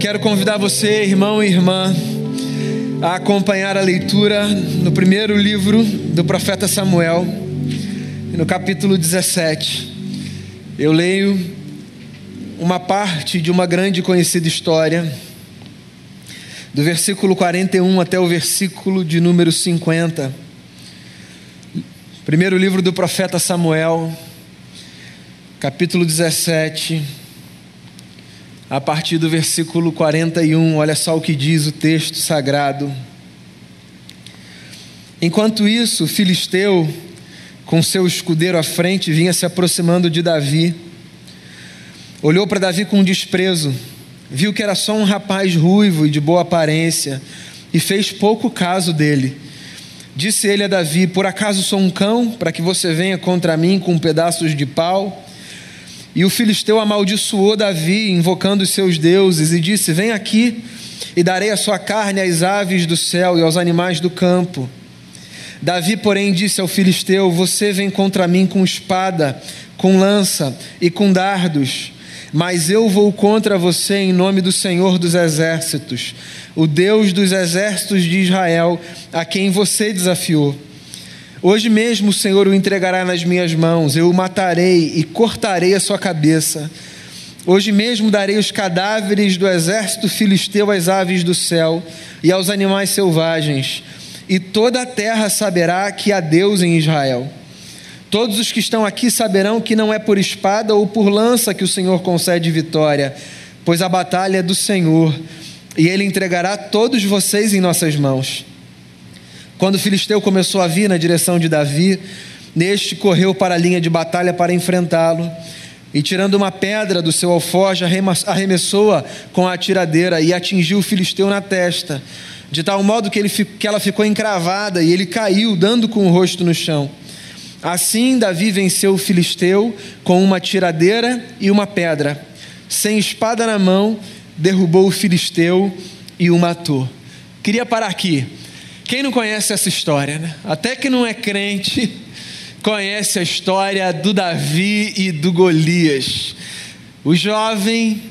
Quero convidar você, irmão e irmã, a acompanhar a leitura no primeiro livro do profeta Samuel, no capítulo 17. Eu leio uma parte de uma grande e conhecida história, do versículo 41 até o versículo de número 50. Primeiro livro do profeta Samuel, capítulo 17 a partir do versículo 41, olha só o que diz o texto sagrado. Enquanto isso, o filisteu, com seu escudeiro à frente, vinha se aproximando de Davi. Olhou para Davi com desprezo, viu que era só um rapaz ruivo e de boa aparência, e fez pouco caso dele. Disse ele a Davi: Por acaso sou um cão, para que você venha contra mim com pedaços de pau? E o filisteu amaldiçoou Davi, invocando os seus deuses, e disse: Vem aqui, e darei a sua carne às aves do céu e aos animais do campo. Davi, porém, disse ao filisteu: Você vem contra mim com espada, com lança e com dardos, mas eu vou contra você em nome do Senhor dos exércitos, o Deus dos exércitos de Israel, a quem você desafiou. Hoje mesmo o Senhor o entregará nas minhas mãos, eu o matarei e cortarei a sua cabeça. Hoje mesmo darei os cadáveres do exército filisteu às aves do céu e aos animais selvagens, e toda a terra saberá que há Deus em Israel. Todos os que estão aqui saberão que não é por espada ou por lança que o Senhor concede vitória, pois a batalha é do Senhor, e ele entregará todos vocês em nossas mãos. Quando o filisteu começou a vir na direção de Davi, neste correu para a linha de batalha para enfrentá-lo. E tirando uma pedra do seu alforje, arremessou-a com a tiradeira e atingiu o filisteu na testa, de tal modo que, ele, que ela ficou encravada e ele caiu, dando com o rosto no chão. Assim, Davi venceu o filisteu com uma tiradeira e uma pedra. Sem espada na mão, derrubou o filisteu e o matou. Queria parar aqui. Quem não conhece essa história, né? Até que não é crente, conhece a história do Davi e do Golias. O jovem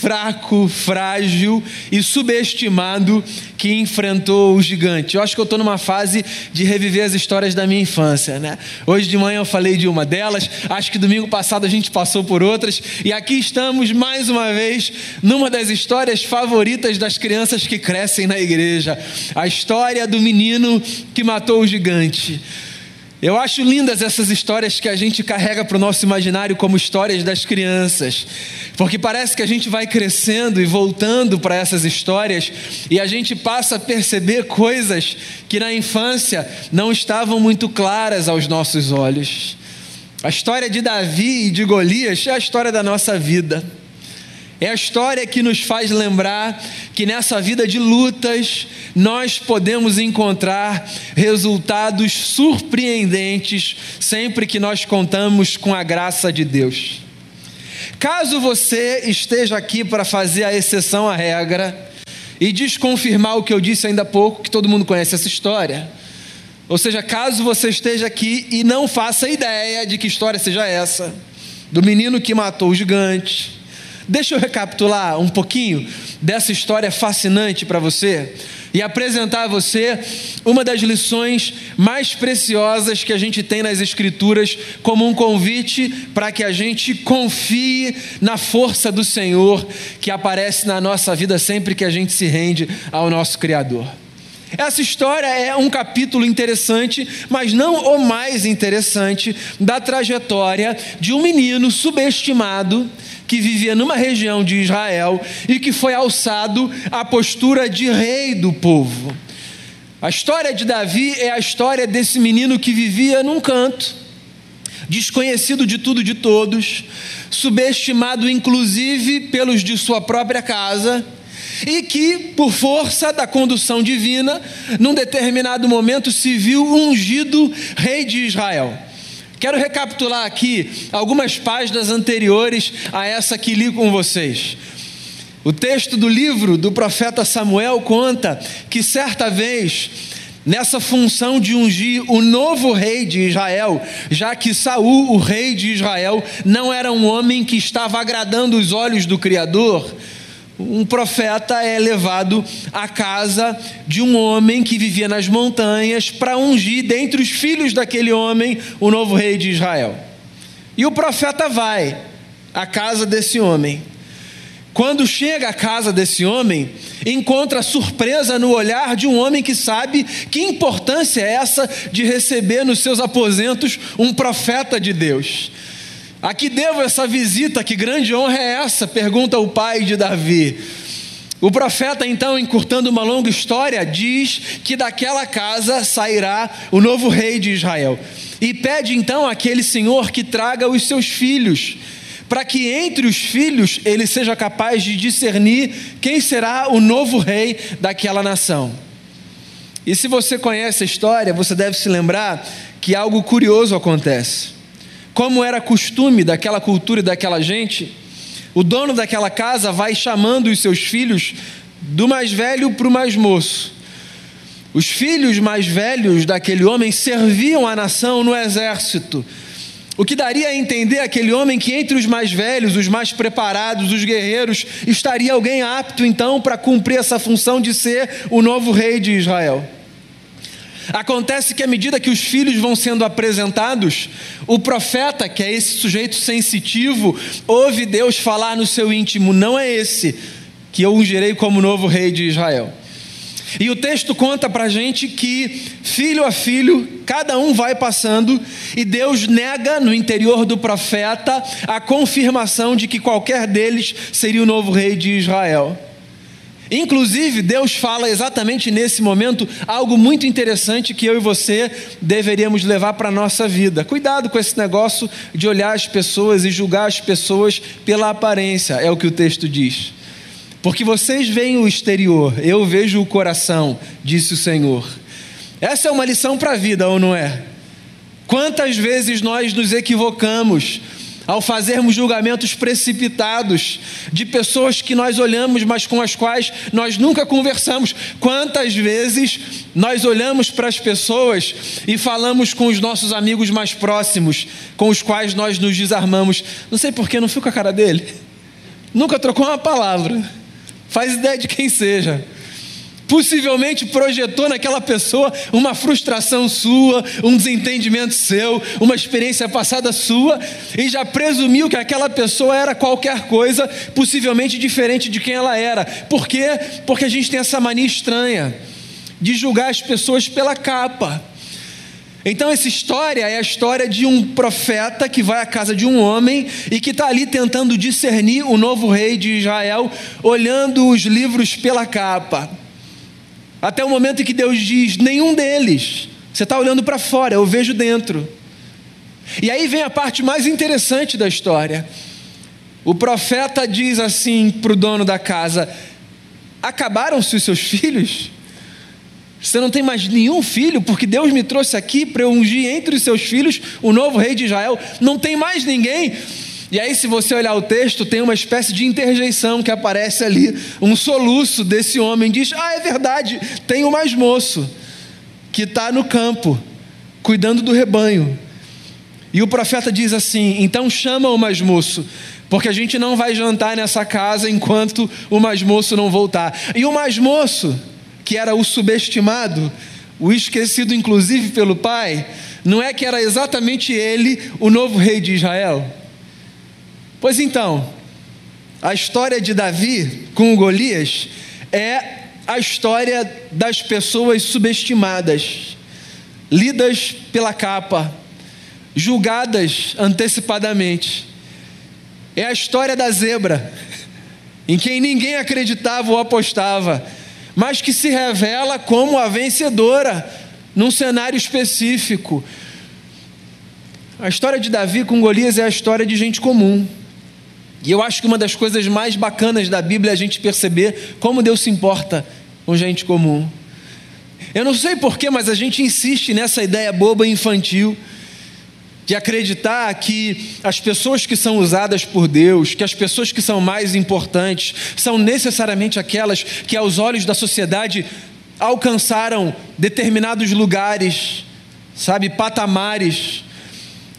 fraco, frágil e subestimado que enfrentou o gigante. Eu acho que eu estou numa fase de reviver as histórias da minha infância, né? Hoje de manhã eu falei de uma delas, acho que domingo passado a gente passou por outras, e aqui estamos mais uma vez numa das histórias favoritas das crianças que crescem na igreja a história do menino que matou o gigante. Eu acho lindas essas histórias que a gente carrega para o nosso imaginário como histórias das crianças, porque parece que a gente vai crescendo e voltando para essas histórias e a gente passa a perceber coisas que na infância não estavam muito claras aos nossos olhos. A história de Davi e de Golias é a história da nossa vida. É a história que nos faz lembrar que nessa vida de lutas nós podemos encontrar resultados surpreendentes sempre que nós contamos com a graça de Deus. Caso você esteja aqui para fazer a exceção à regra e desconfirmar o que eu disse ainda há pouco, que todo mundo conhece essa história, ou seja, caso você esteja aqui e não faça ideia de que história seja essa, do menino que matou o gigante, Deixa eu recapitular um pouquinho dessa história fascinante para você e apresentar a você uma das lições mais preciosas que a gente tem nas Escrituras, como um convite para que a gente confie na força do Senhor que aparece na nossa vida sempre que a gente se rende ao nosso Criador. Essa história é um capítulo interessante, mas não o mais interessante da trajetória de um menino subestimado que vivia numa região de Israel e que foi alçado à postura de rei do povo. A história de Davi é a história desse menino que vivia num canto, desconhecido de tudo e de todos, subestimado inclusive pelos de sua própria casa, e que, por força da condução divina, num determinado momento se viu ungido rei de Israel. Quero recapitular aqui algumas páginas anteriores a essa que li com vocês. O texto do livro do profeta Samuel conta que certa vez, nessa função de ungir o novo rei de Israel, já que Saul, o rei de Israel, não era um homem que estava agradando os olhos do Criador, um profeta é levado à casa de um homem que vivia nas montanhas para ungir dentre os filhos daquele homem o novo rei de Israel. E o profeta vai à casa desse homem. Quando chega à casa desse homem, encontra surpresa no olhar de um homem que sabe que importância é essa de receber nos seus aposentos um profeta de Deus. A que devo essa visita? Que grande honra é essa? Pergunta o pai de Davi. O profeta, então, encurtando uma longa história, diz que daquela casa sairá o novo rei de Israel. E pede então àquele senhor que traga os seus filhos, para que entre os filhos ele seja capaz de discernir quem será o novo rei daquela nação. E se você conhece a história, você deve se lembrar que algo curioso acontece. Como era costume daquela cultura e daquela gente, o dono daquela casa vai chamando os seus filhos do mais velho para o mais moço. Os filhos mais velhos daquele homem serviam a nação no exército. O que daria a entender aquele homem que entre os mais velhos, os mais preparados, os guerreiros, estaria alguém apto então para cumprir essa função de ser o novo rei de Israel. Acontece que à medida que os filhos vão sendo apresentados, o profeta, que é esse sujeito sensitivo, ouve Deus falar no seu íntimo: não é esse que eu ungirei como novo rei de Israel. E o texto conta para gente que, filho a filho, cada um vai passando, e Deus nega no interior do profeta a confirmação de que qualquer deles seria o novo rei de Israel. Inclusive, Deus fala exatamente nesse momento algo muito interessante que eu e você deveríamos levar para a nossa vida. Cuidado com esse negócio de olhar as pessoas e julgar as pessoas pela aparência, é o que o texto diz. Porque vocês veem o exterior, eu vejo o coração, disse o Senhor. Essa é uma lição para a vida, ou não é? Quantas vezes nós nos equivocamos ao fazermos julgamentos precipitados de pessoas que nós olhamos, mas com as quais nós nunca conversamos. Quantas vezes nós olhamos para as pessoas e falamos com os nossos amigos mais próximos, com os quais nós nos desarmamos? Não sei por que não fico com a cara dele. Nunca trocou uma palavra. Faz ideia de quem seja possivelmente projetou naquela pessoa uma frustração sua, um desentendimento seu, uma experiência passada sua, e já presumiu que aquela pessoa era qualquer coisa, possivelmente diferente de quem ela era. Por quê? Porque a gente tem essa mania estranha de julgar as pessoas pela capa. Então, essa história é a história de um profeta que vai à casa de um homem e que está ali tentando discernir o novo rei de Israel, olhando os livros pela capa. Até o momento em que Deus diz: nenhum deles. Você está olhando para fora, eu vejo dentro. E aí vem a parte mais interessante da história. O profeta diz assim para o dono da casa: Acabaram-se os seus filhos? Você não tem mais nenhum filho, porque Deus me trouxe aqui para ungir entre os seus filhos o novo rei de Israel. Não tem mais ninguém. E aí, se você olhar o texto, tem uma espécie de interjeição que aparece ali, um soluço desse homem diz: Ah, é verdade, tem o mais moço que está no campo, cuidando do rebanho. E o profeta diz assim: Então chama o mais moço, porque a gente não vai jantar nessa casa enquanto o mais moço não voltar. E o mais moço, que era o subestimado, o esquecido inclusive pelo pai, não é que era exatamente ele o novo rei de Israel? Pois então, a história de Davi com Golias é a história das pessoas subestimadas, lidas pela capa, julgadas antecipadamente. É a história da zebra, em quem ninguém acreditava ou apostava, mas que se revela como a vencedora num cenário específico. A história de Davi com Golias é a história de gente comum e eu acho que uma das coisas mais bacanas da Bíblia é a gente perceber como Deus se importa com gente comum. Eu não sei porquê, mas a gente insiste nessa ideia boba e infantil de acreditar que as pessoas que são usadas por Deus, que as pessoas que são mais importantes, são necessariamente aquelas que, aos olhos da sociedade, alcançaram determinados lugares, sabe, patamares.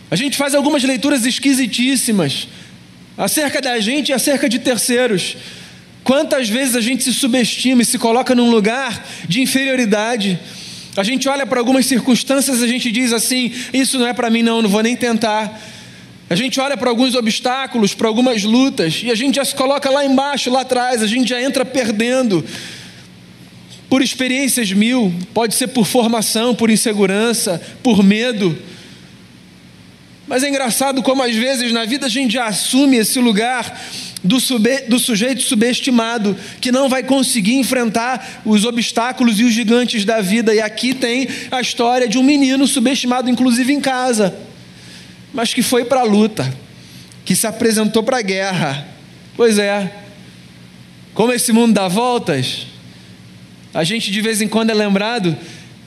A gente faz algumas leituras esquisitíssimas acerca da gente e acerca de terceiros. Quantas vezes a gente se subestima e se coloca num lugar de inferioridade? A gente olha para algumas circunstâncias e a gente diz assim: Isso não é para mim, não, não vou nem tentar. A gente olha para alguns obstáculos, para algumas lutas, e a gente já se coloca lá embaixo, lá atrás, a gente já entra perdendo. Por experiências mil, pode ser por formação, por insegurança, por medo. Mas é engraçado como às vezes na vida a gente já assume esse lugar do, sube, do sujeito subestimado, que não vai conseguir enfrentar os obstáculos e os gigantes da vida. E aqui tem a história de um menino subestimado, inclusive em casa mas que foi para a luta, que se apresentou para a guerra. Pois é, como esse mundo dá voltas, a gente de vez em quando é lembrado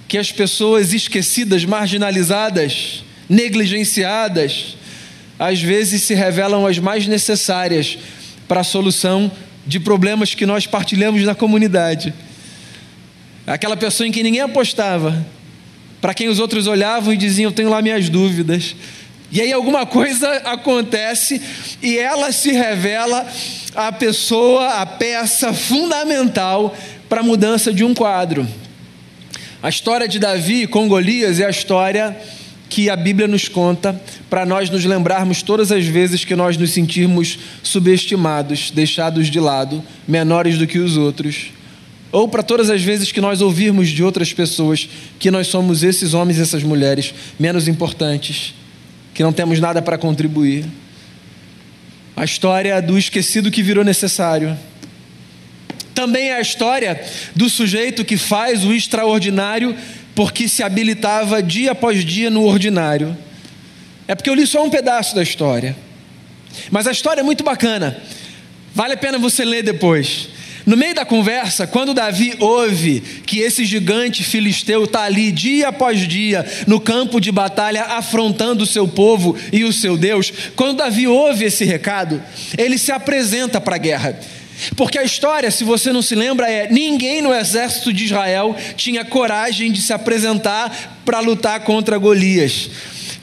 que as pessoas esquecidas, marginalizadas, negligenciadas, às vezes se revelam as mais necessárias para a solução de problemas que nós partilhamos na comunidade. Aquela pessoa em que ninguém apostava, para quem os outros olhavam e diziam: Eu tenho lá minhas dúvidas. E aí alguma coisa acontece e ela se revela a pessoa, a peça fundamental para a mudança de um quadro. A história de Davi com Golias é a história que a Bíblia nos conta para nós nos lembrarmos todas as vezes que nós nos sentirmos subestimados, deixados de lado, menores do que os outros. Ou para todas as vezes que nós ouvirmos de outras pessoas que nós somos esses homens e essas mulheres menos importantes que não temos nada para contribuir. A história do esquecido que virou necessário. Também é a história do sujeito que faz o extraordinário porque se habilitava dia após dia no ordinário. É porque eu li só um pedaço da história. Mas a história é muito bacana. Vale a pena você ler depois. No meio da conversa, quando Davi ouve que esse gigante filisteu está ali dia após dia no campo de batalha afrontando o seu povo e o seu Deus, quando Davi ouve esse recado, ele se apresenta para a guerra. Porque a história, se você não se lembra, é: ninguém no exército de Israel tinha coragem de se apresentar para lutar contra Golias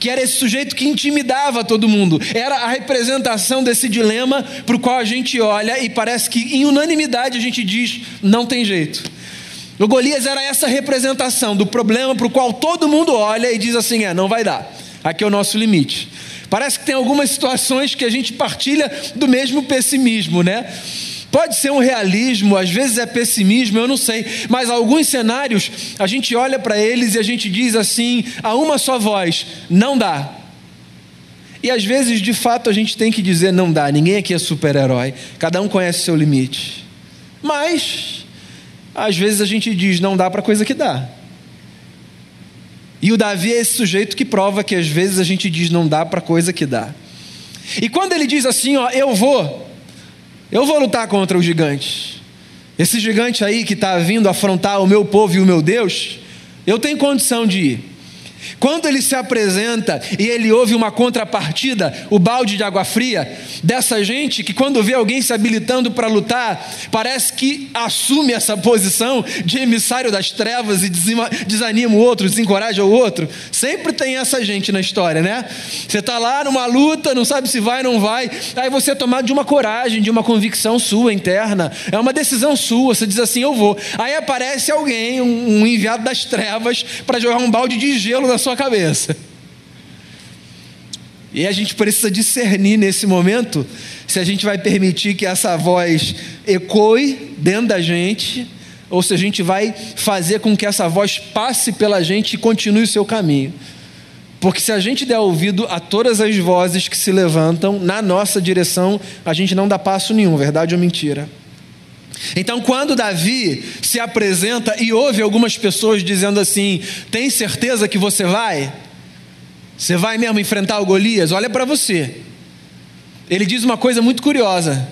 que era esse sujeito que intimidava todo mundo. Era a representação desse dilema para o qual a gente olha e parece que em unanimidade a gente diz: não tem jeito. O Golias era essa representação do problema para o qual todo mundo olha e diz assim: é, não vai dar, aqui é o nosso limite. Parece que tem algumas situações que a gente partilha do mesmo pessimismo, né? Pode ser um realismo, às vezes é pessimismo, eu não sei, mas alguns cenários a gente olha para eles e a gente diz assim, a uma só voz: não dá. E às vezes, de fato, a gente tem que dizer: não dá, ninguém aqui é super-herói, cada um conhece seu limite. Mas, às vezes a gente diz: não dá para coisa que dá. E o Davi é esse sujeito que prova que às vezes a gente diz não dá para coisa que dá. E quando ele diz assim, ó, eu vou, eu vou lutar contra o gigante. Esse gigante aí que está vindo afrontar o meu povo e o meu Deus, eu tenho condição de ir. Quando ele se apresenta e ele ouve uma contrapartida, o balde de água fria, dessa gente que, quando vê alguém se habilitando para lutar, parece que assume essa posição de emissário das trevas e desanima o outro, desencoraja o outro. Sempre tem essa gente na história, né? Você está lá numa luta, não sabe se vai ou não vai, aí você é tomado de uma coragem, de uma convicção sua interna, é uma decisão sua, você diz assim: eu vou. Aí aparece alguém, um enviado das trevas, para jogar um balde de gelo na sua cabeça. E a gente precisa discernir nesse momento se a gente vai permitir que essa voz ecoe dentro da gente, ou se a gente vai fazer com que essa voz passe pela gente e continue o seu caminho. Porque se a gente der ouvido a todas as vozes que se levantam na nossa direção, a gente não dá passo nenhum, verdade ou mentira? Então, quando Davi se apresenta e ouve algumas pessoas dizendo assim: Tem certeza que você vai? Você vai mesmo enfrentar o Golias? Olha para você. Ele diz uma coisa muito curiosa.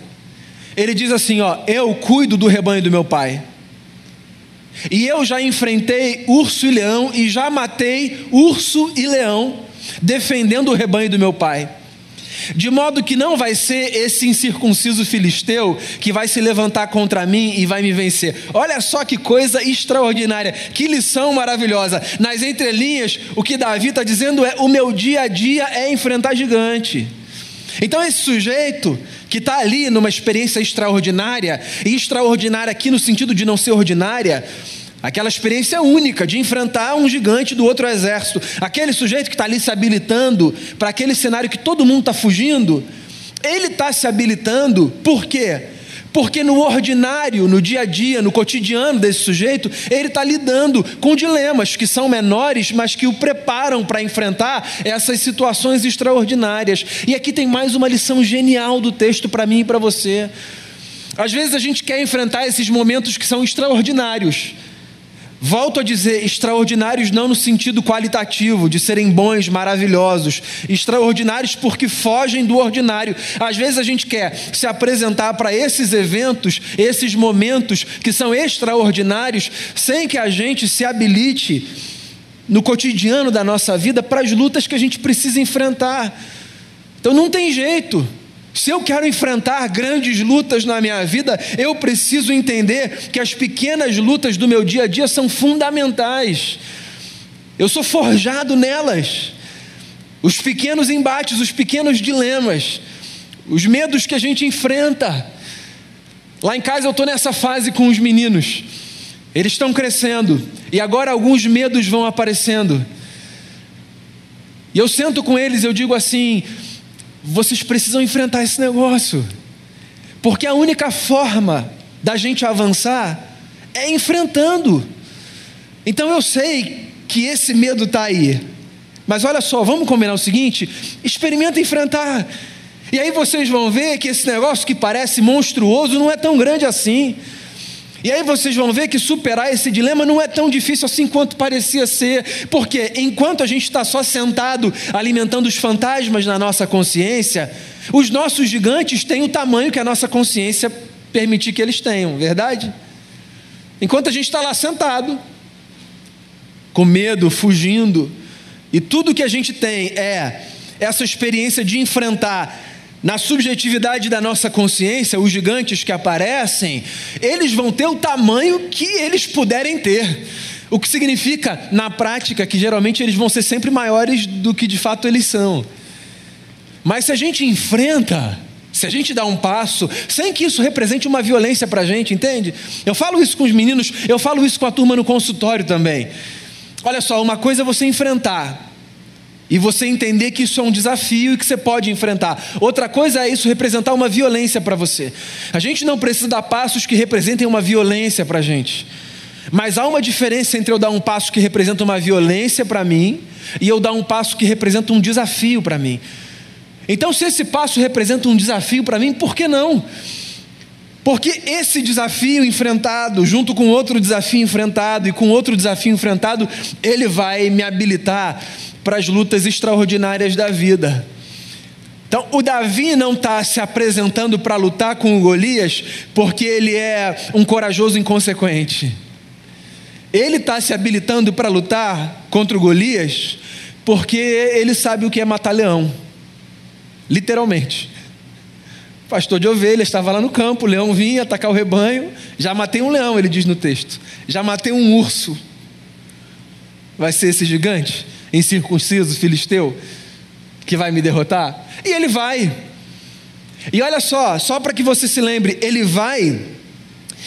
Ele diz assim: Ó, eu cuido do rebanho do meu pai. E eu já enfrentei urso e leão e já matei urso e leão, defendendo o rebanho do meu pai. De modo que não vai ser esse incircunciso filisteu que vai se levantar contra mim e vai me vencer. Olha só que coisa extraordinária, que lição maravilhosa. Nas entrelinhas, o que Davi está dizendo é: o meu dia a dia é enfrentar gigante. Então esse sujeito que está ali numa experiência extraordinária, e extraordinária aqui no sentido de não ser ordinária, aquela experiência única de enfrentar um gigante do outro exército, aquele sujeito que está ali se habilitando para aquele cenário que todo mundo está fugindo, ele está se habilitando, por quê? Porque no ordinário, no dia a dia, no cotidiano desse sujeito, ele está lidando com dilemas que são menores, mas que o preparam para enfrentar essas situações extraordinárias. E aqui tem mais uma lição genial do texto para mim e para você. Às vezes a gente quer enfrentar esses momentos que são extraordinários, Volto a dizer, extraordinários não no sentido qualitativo, de serem bons, maravilhosos. Extraordinários porque fogem do ordinário. Às vezes a gente quer se apresentar para esses eventos, esses momentos que são extraordinários, sem que a gente se habilite no cotidiano da nossa vida para as lutas que a gente precisa enfrentar. Então não tem jeito. Se eu quero enfrentar grandes lutas na minha vida, eu preciso entender que as pequenas lutas do meu dia a dia são fundamentais. Eu sou forjado nelas. Os pequenos embates, os pequenos dilemas, os medos que a gente enfrenta. Lá em casa eu estou nessa fase com os meninos. Eles estão crescendo e agora alguns medos vão aparecendo. E eu sento com eles, eu digo assim: vocês precisam enfrentar esse negócio. Porque a única forma da gente avançar é enfrentando. Então eu sei que esse medo está aí. Mas olha só, vamos combinar o seguinte: experimenta enfrentar. E aí vocês vão ver que esse negócio que parece monstruoso não é tão grande assim. E aí vocês vão ver que superar esse dilema não é tão difícil assim quanto parecia ser, porque enquanto a gente está só sentado alimentando os fantasmas na nossa consciência, os nossos gigantes têm o tamanho que a nossa consciência permitir que eles tenham, verdade? Enquanto a gente está lá sentado, com medo, fugindo, e tudo que a gente tem é essa experiência de enfrentar na subjetividade da nossa consciência, os gigantes que aparecem, eles vão ter o tamanho que eles puderem ter. O que significa, na prática, que geralmente eles vão ser sempre maiores do que de fato eles são. Mas se a gente enfrenta, se a gente dá um passo, sem que isso represente uma violência para a gente, entende? Eu falo isso com os meninos, eu falo isso com a turma no consultório também. Olha só, uma coisa é você enfrentar, e você entender que isso é um desafio e que você pode enfrentar. Outra coisa é isso representar uma violência para você. A gente não precisa dar passos que representem uma violência para a gente. Mas há uma diferença entre eu dar um passo que representa uma violência para mim e eu dar um passo que representa um desafio para mim. Então, se esse passo representa um desafio para mim, por que não? Porque esse desafio enfrentado, junto com outro desafio enfrentado e com outro desafio enfrentado, ele vai me habilitar para as lutas extraordinárias da vida. Então, o Davi não está se apresentando para lutar com o Golias porque ele é um corajoso inconsequente. Ele está se habilitando para lutar contra o Golias porque ele sabe o que é matar leão. Literalmente. pastor de ovelhas estava lá no campo, o leão vinha atacar o rebanho. Já matei um leão, ele diz no texto. Já matei um urso. Vai ser esse gigante? Incircunciso filisteu que vai me derrotar? E ele vai. E olha só, só para que você se lembre, ele vai,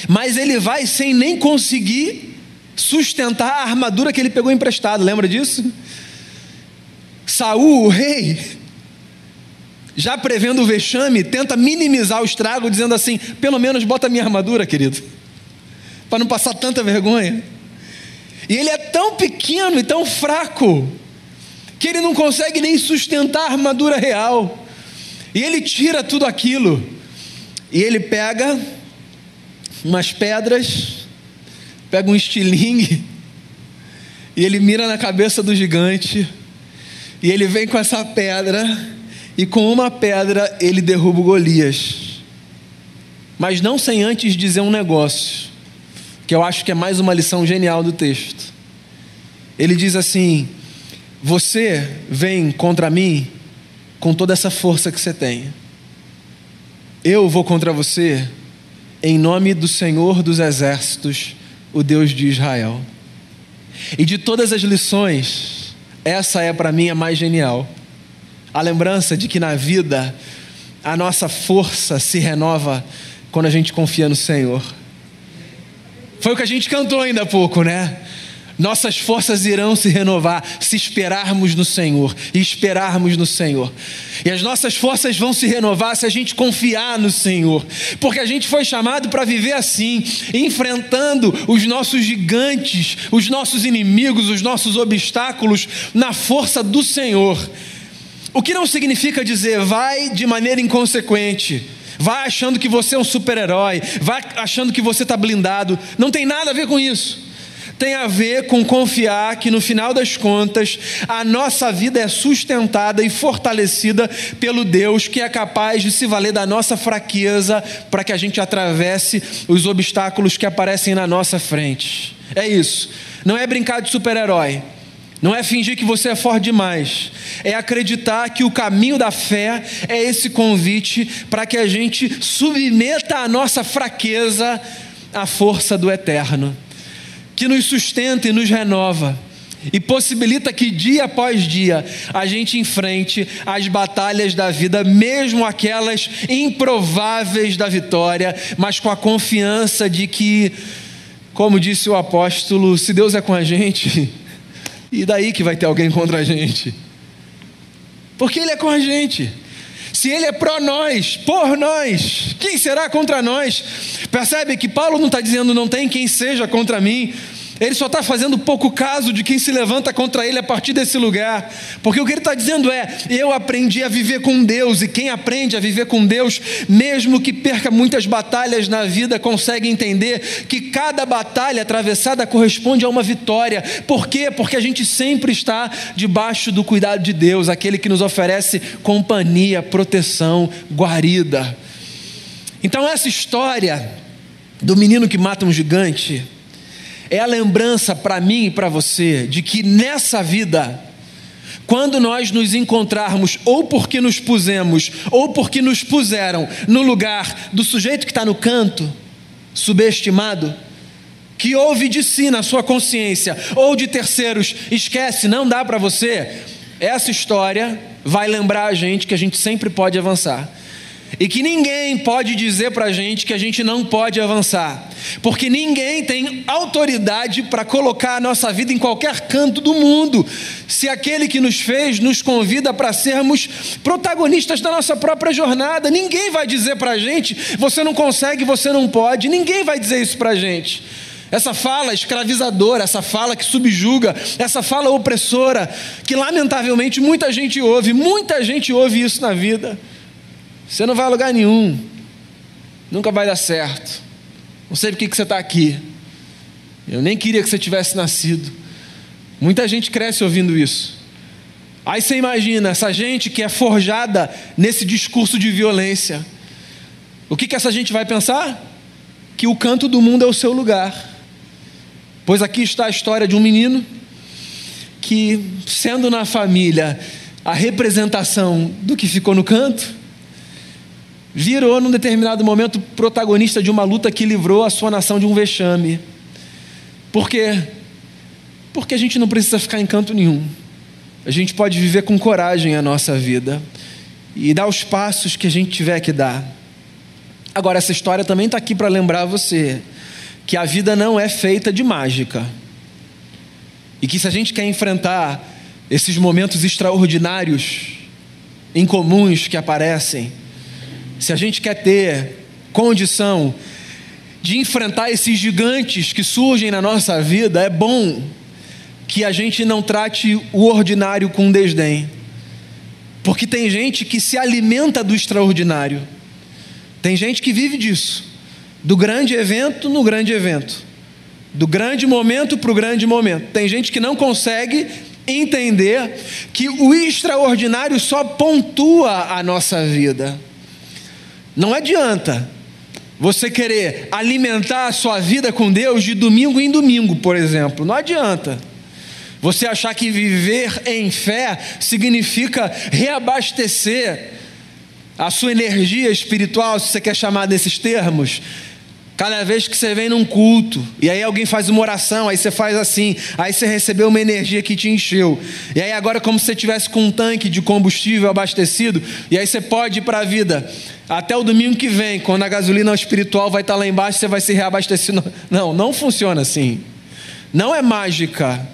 mas ele vai sem nem conseguir sustentar a armadura que ele pegou emprestado, lembra disso? Saul, o rei, já prevendo o vexame, tenta minimizar o estrago, dizendo assim: pelo menos bota minha armadura, querido, para não passar tanta vergonha. E ele é tão pequeno e tão fraco que ele não consegue nem sustentar a armadura real. E ele tira tudo aquilo. E ele pega umas pedras, pega um estilingue, e ele mira na cabeça do gigante. E ele vem com essa pedra, e com uma pedra ele derruba o Golias. Mas não sem antes dizer um negócio que eu acho que é mais uma lição genial do texto. Ele diz assim: Você vem contra mim com toda essa força que você tem. Eu vou contra você em nome do Senhor dos Exércitos, o Deus de Israel. E de todas as lições, essa é para mim a mais genial. A lembrança de que na vida a nossa força se renova quando a gente confia no Senhor. Foi o que a gente cantou ainda há pouco, né? Nossas forças irão se renovar se esperarmos no Senhor e esperarmos no Senhor. E as nossas forças vão se renovar se a gente confiar no Senhor, porque a gente foi chamado para viver assim, enfrentando os nossos gigantes, os nossos inimigos, os nossos obstáculos na força do Senhor. O que não significa dizer vai de maneira inconsequente, vai achando que você é um super-herói, vai achando que você está blindado. Não tem nada a ver com isso. Tem a ver com confiar que no final das contas a nossa vida é sustentada e fortalecida pelo Deus que é capaz de se valer da nossa fraqueza para que a gente atravesse os obstáculos que aparecem na nossa frente. É isso. Não é brincar de super-herói. Não é fingir que você é forte demais, é acreditar que o caminho da fé é esse convite para que a gente submeta a nossa fraqueza à força do eterno, que nos sustenta e nos renova e possibilita que dia após dia a gente enfrente as batalhas da vida, mesmo aquelas improváveis da vitória, mas com a confiança de que, como disse o apóstolo, se Deus é com a gente, e daí que vai ter alguém contra a gente? Porque Ele é com a gente. Se Ele é pró nós, por nós, quem será contra nós? Percebe que Paulo não está dizendo não tem quem seja contra mim, ele só está fazendo pouco caso de quem se levanta contra ele a partir desse lugar. Porque o que ele está dizendo é: eu aprendi a viver com Deus, e quem aprende a viver com Deus, mesmo que perca muitas batalhas na vida, consegue entender que cada batalha atravessada corresponde a uma vitória. Por quê? Porque a gente sempre está debaixo do cuidado de Deus, aquele que nos oferece companhia, proteção, guarida. Então, essa história do menino que mata um gigante é a lembrança para mim e para você de que nessa vida, quando nós nos encontrarmos, ou porque nos pusemos, ou porque nos puseram no lugar do sujeito que está no canto, subestimado, que ouve de si na sua consciência, ou de terceiros, esquece, não dá para você, essa história vai lembrar a gente que a gente sempre pode avançar. E que ninguém pode dizer para a gente que a gente não pode avançar, porque ninguém tem autoridade para colocar a nossa vida em qualquer canto do mundo, se aquele que nos fez nos convida para sermos protagonistas da nossa própria jornada. Ninguém vai dizer para a gente, você não consegue, você não pode, ninguém vai dizer isso para a gente. Essa fala escravizadora, essa fala que subjuga, essa fala opressora, que lamentavelmente muita gente ouve, muita gente ouve isso na vida. Você não vai a lugar nenhum. Nunca vai dar certo. Não sei por que você está aqui. Eu nem queria que você tivesse nascido. Muita gente cresce ouvindo isso. Aí você imagina essa gente que é forjada nesse discurso de violência. O que, que essa gente vai pensar? Que o canto do mundo é o seu lugar. Pois aqui está a história de um menino que, sendo na família a representação do que ficou no canto, virou, num determinado momento, protagonista de uma luta que livrou a sua nação de um vexame. Por quê? Porque a gente não precisa ficar em canto nenhum. A gente pode viver com coragem a nossa vida e dar os passos que a gente tiver que dar. Agora, essa história também está aqui para lembrar você que a vida não é feita de mágica. E que se a gente quer enfrentar esses momentos extraordinários, incomuns que aparecem, se a gente quer ter condição de enfrentar esses gigantes que surgem na nossa vida, é bom que a gente não trate o ordinário com desdém. Porque tem gente que se alimenta do extraordinário. Tem gente que vive disso. Do grande evento no grande evento. Do grande momento para o grande momento. Tem gente que não consegue entender que o extraordinário só pontua a nossa vida. Não adianta você querer alimentar a sua vida com Deus de domingo em domingo, por exemplo. Não adianta. Você achar que viver em fé significa reabastecer a sua energia espiritual, se você quer chamar desses termos, Cada vez que você vem num culto, e aí alguém faz uma oração, aí você faz assim, aí você recebeu uma energia que te encheu. E aí agora, como se você tivesse com um tanque de combustível abastecido, e aí você pode ir para a vida. Até o domingo que vem, quando a gasolina espiritual vai estar lá embaixo, você vai se reabastecer. Não, não funciona assim. Não é mágica.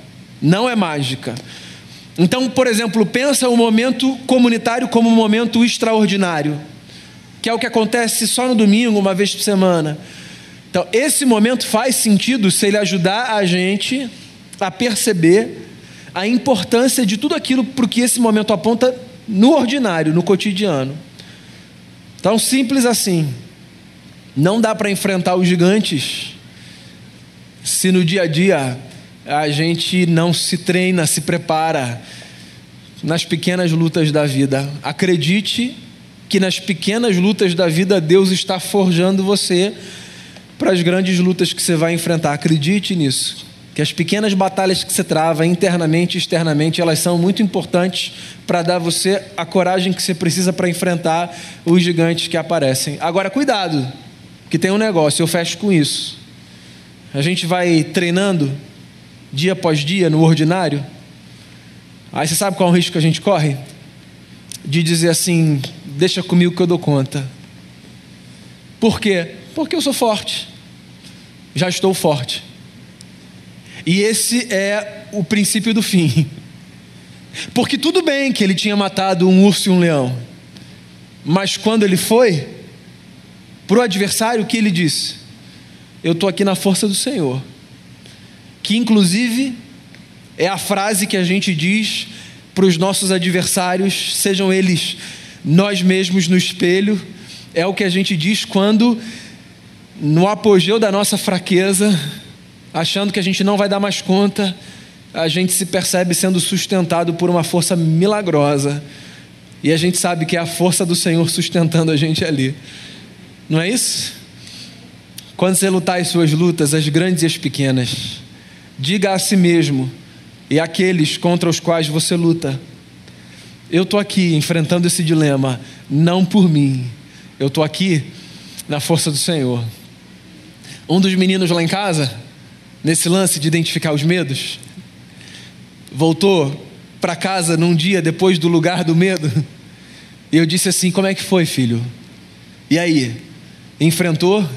Não é mágica. Então, por exemplo, pensa o momento comunitário como um momento extraordinário, que é o que acontece só no domingo, uma vez por semana. Então, esse momento faz sentido se ele ajudar a gente a perceber a importância de tudo aquilo para que esse momento aponta no ordinário, no cotidiano. Então, simples assim. Não dá para enfrentar os gigantes se no dia a dia a gente não se treina, se prepara nas pequenas lutas da vida. Acredite que nas pequenas lutas da vida Deus está forjando você para as grandes lutas que você vai enfrentar. Acredite nisso. Que as pequenas batalhas que você trava internamente e externamente, elas são muito importantes para dar você a coragem que você precisa para enfrentar os gigantes que aparecem. Agora, cuidado, que tem um negócio, eu fecho com isso. A gente vai treinando dia após dia no ordinário. Aí você sabe qual é o risco que a gente corre? De dizer assim: deixa comigo que eu dou conta. Por quê? Porque eu sou forte. Já estou forte. E esse é o princípio do fim. Porque tudo bem que ele tinha matado um urso e um leão. Mas quando ele foi para o adversário, o que ele disse? Eu estou aqui na força do Senhor. Que inclusive é a frase que a gente diz para os nossos adversários, sejam eles nós mesmos no espelho, é o que a gente diz quando no apogeu da nossa fraqueza, achando que a gente não vai dar mais conta, a gente se percebe sendo sustentado por uma força milagrosa. E a gente sabe que é a força do Senhor sustentando a gente ali. Não é isso? Quando você lutar as suas lutas, as grandes e as pequenas, diga a si mesmo e àqueles contra os quais você luta: Eu estou aqui enfrentando esse dilema, não por mim, eu estou aqui na força do Senhor. Um dos meninos lá em casa, nesse lance de identificar os medos, voltou para casa num dia depois do lugar do medo. E eu disse assim: Como é que foi, filho? E aí? Enfrentou?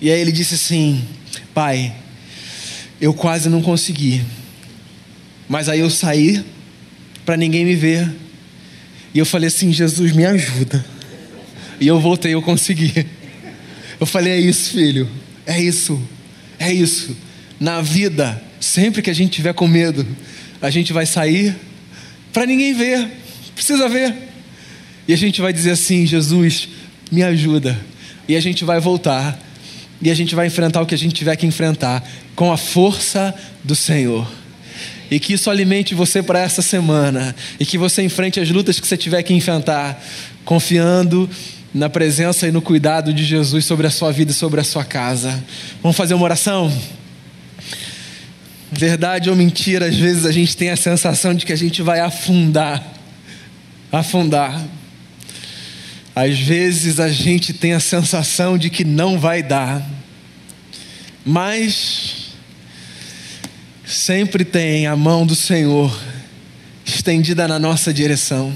E aí ele disse assim: Pai, eu quase não consegui. Mas aí eu saí para ninguém me ver. E eu falei assim: Jesus, me ajuda. E eu voltei, eu consegui. Eu falei: é isso, filho, é isso, é isso. Na vida, sempre que a gente tiver com medo, a gente vai sair para ninguém ver, precisa ver. E a gente vai dizer assim: Jesus, me ajuda. E a gente vai voltar. E a gente vai enfrentar o que a gente tiver que enfrentar com a força do Senhor. E que isso alimente você para essa semana. E que você enfrente as lutas que você tiver que enfrentar, confiando na presença e no cuidado de Jesus sobre a sua vida e sobre a sua casa. Vamos fazer uma oração? Verdade ou mentira, às vezes a gente tem a sensação de que a gente vai afundar. Afundar. Às vezes a gente tem a sensação de que não vai dar. Mas sempre tem a mão do Senhor estendida na nossa direção.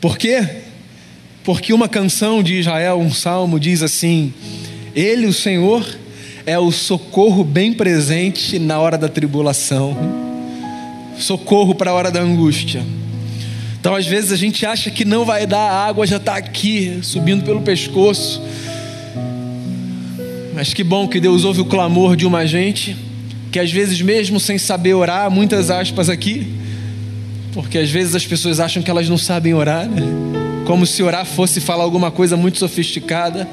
Por quê? Porque uma canção de Israel, um salmo, diz assim: Ele, o Senhor, é o socorro bem presente na hora da tribulação, socorro para a hora da angústia. Então, às vezes, a gente acha que não vai dar, a água já está aqui, subindo pelo pescoço. Mas que bom que Deus ouve o clamor de uma gente que, às vezes, mesmo sem saber orar, muitas aspas aqui, porque às vezes as pessoas acham que elas não sabem orar, né? Como se orar fosse falar alguma coisa muito sofisticada.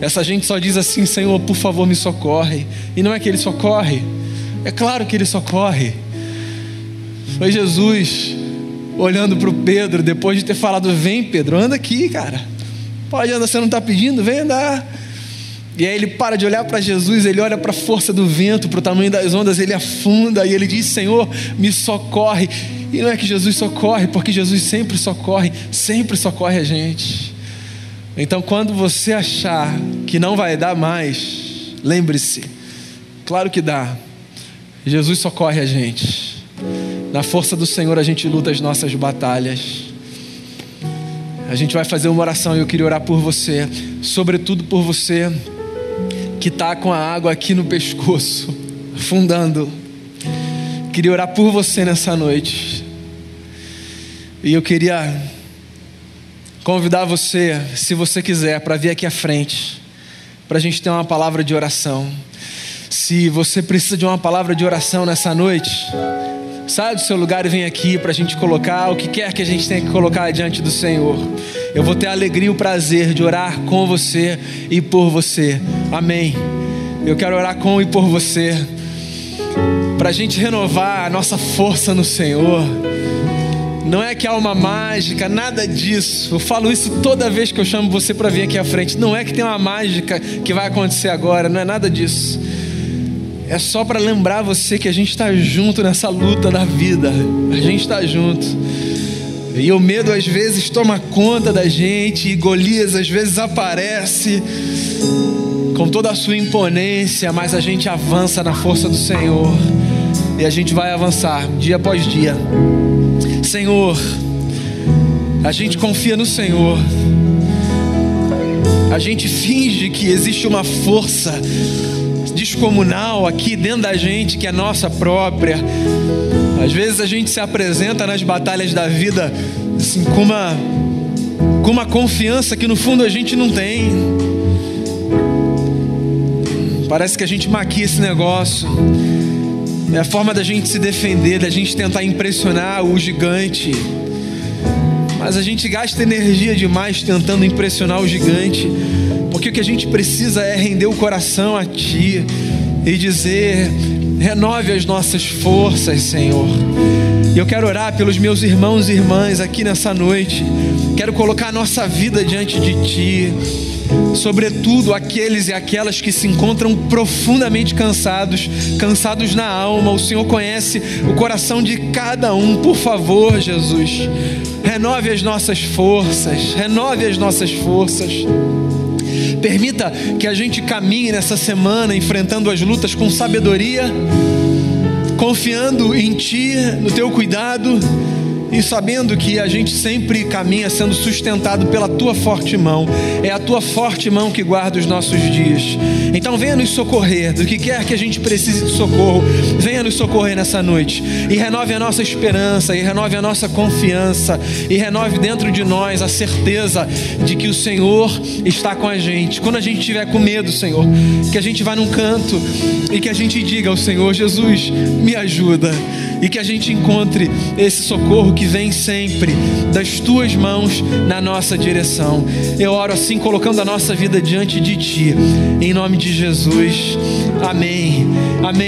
Essa gente só diz assim: Senhor, por favor, me socorre. E não é que ele socorre, é claro que ele socorre. Foi Jesus olhando para o Pedro depois de ter falado: Vem, Pedro, anda aqui, cara. Pode andar, você não está pedindo? Vem andar. E aí ele para de olhar para Jesus, ele olha para a força do vento, para o tamanho das ondas, ele afunda e ele diz: Senhor, me socorre. E não é que Jesus socorre, porque Jesus sempre socorre, sempre socorre a gente. Então, quando você achar que não vai dar mais, lembre-se, claro que dá. Jesus socorre a gente. Na força do Senhor a gente luta as nossas batalhas. A gente vai fazer uma oração e eu queria orar por você, sobretudo por você que está com a água aqui no pescoço, afundando. Queria orar por você nessa noite. E eu queria convidar você, se você quiser, para vir aqui à frente, para a gente ter uma palavra de oração. Se você precisa de uma palavra de oração nessa noite, Sai do seu lugar e vem aqui para a gente colocar o que quer que a gente tenha que colocar diante do Senhor. Eu vou ter a alegria e o prazer de orar com você e por você. Amém. Eu quero orar com e por você. Para a gente renovar a nossa força no Senhor. Não é que há uma mágica, nada disso. Eu falo isso toda vez que eu chamo você para vir aqui à frente. Não é que tem uma mágica que vai acontecer agora, não é nada disso é só para lembrar você que a gente está junto nessa luta da vida. A gente está junto. E o medo às vezes toma conta da gente, e Golias às vezes aparece com toda a sua imponência, mas a gente avança na força do Senhor. E a gente vai avançar dia após dia. Senhor, a gente confia no Senhor. A gente finge que existe uma força descomunal aqui dentro da gente que é nossa própria. Às vezes a gente se apresenta nas batalhas da vida assim, com, uma, com uma confiança que no fundo a gente não tem. Parece que a gente maquia esse negócio. É a forma da gente se defender, da gente tentar impressionar o gigante. Mas a gente gasta energia demais tentando impressionar o gigante porque o que a gente precisa é render o coração a Ti e dizer: renove as nossas forças, Senhor. E eu quero orar pelos meus irmãos e irmãs aqui nessa noite. Quero colocar a nossa vida diante de Ti. Sobretudo aqueles e aquelas que se encontram profundamente cansados, cansados na alma. O Senhor conhece o coração de cada um. Por favor, Jesus, renove as nossas forças, renove as nossas forças. Permita que a gente caminhe nessa semana enfrentando as lutas com sabedoria, confiando em Ti, no Teu cuidado e sabendo que a gente sempre caminha sendo sustentado pela tua forte mão, é a tua forte mão que guarda os nossos dias. Então venha nos socorrer, do que quer que a gente precise de socorro, venha nos socorrer nessa noite e renove a nossa esperança, e renove a nossa confiança, e renove dentro de nós a certeza de que o Senhor está com a gente. Quando a gente tiver com medo, Senhor, que a gente vá num canto e que a gente diga ao Senhor: Jesus, me ajuda, e que a gente encontre esse socorro que vem sempre das tuas mãos na nossa direção. Eu oro assim, colocando a nossa vida diante de ti, em nome de Jesus. Amém. Amém.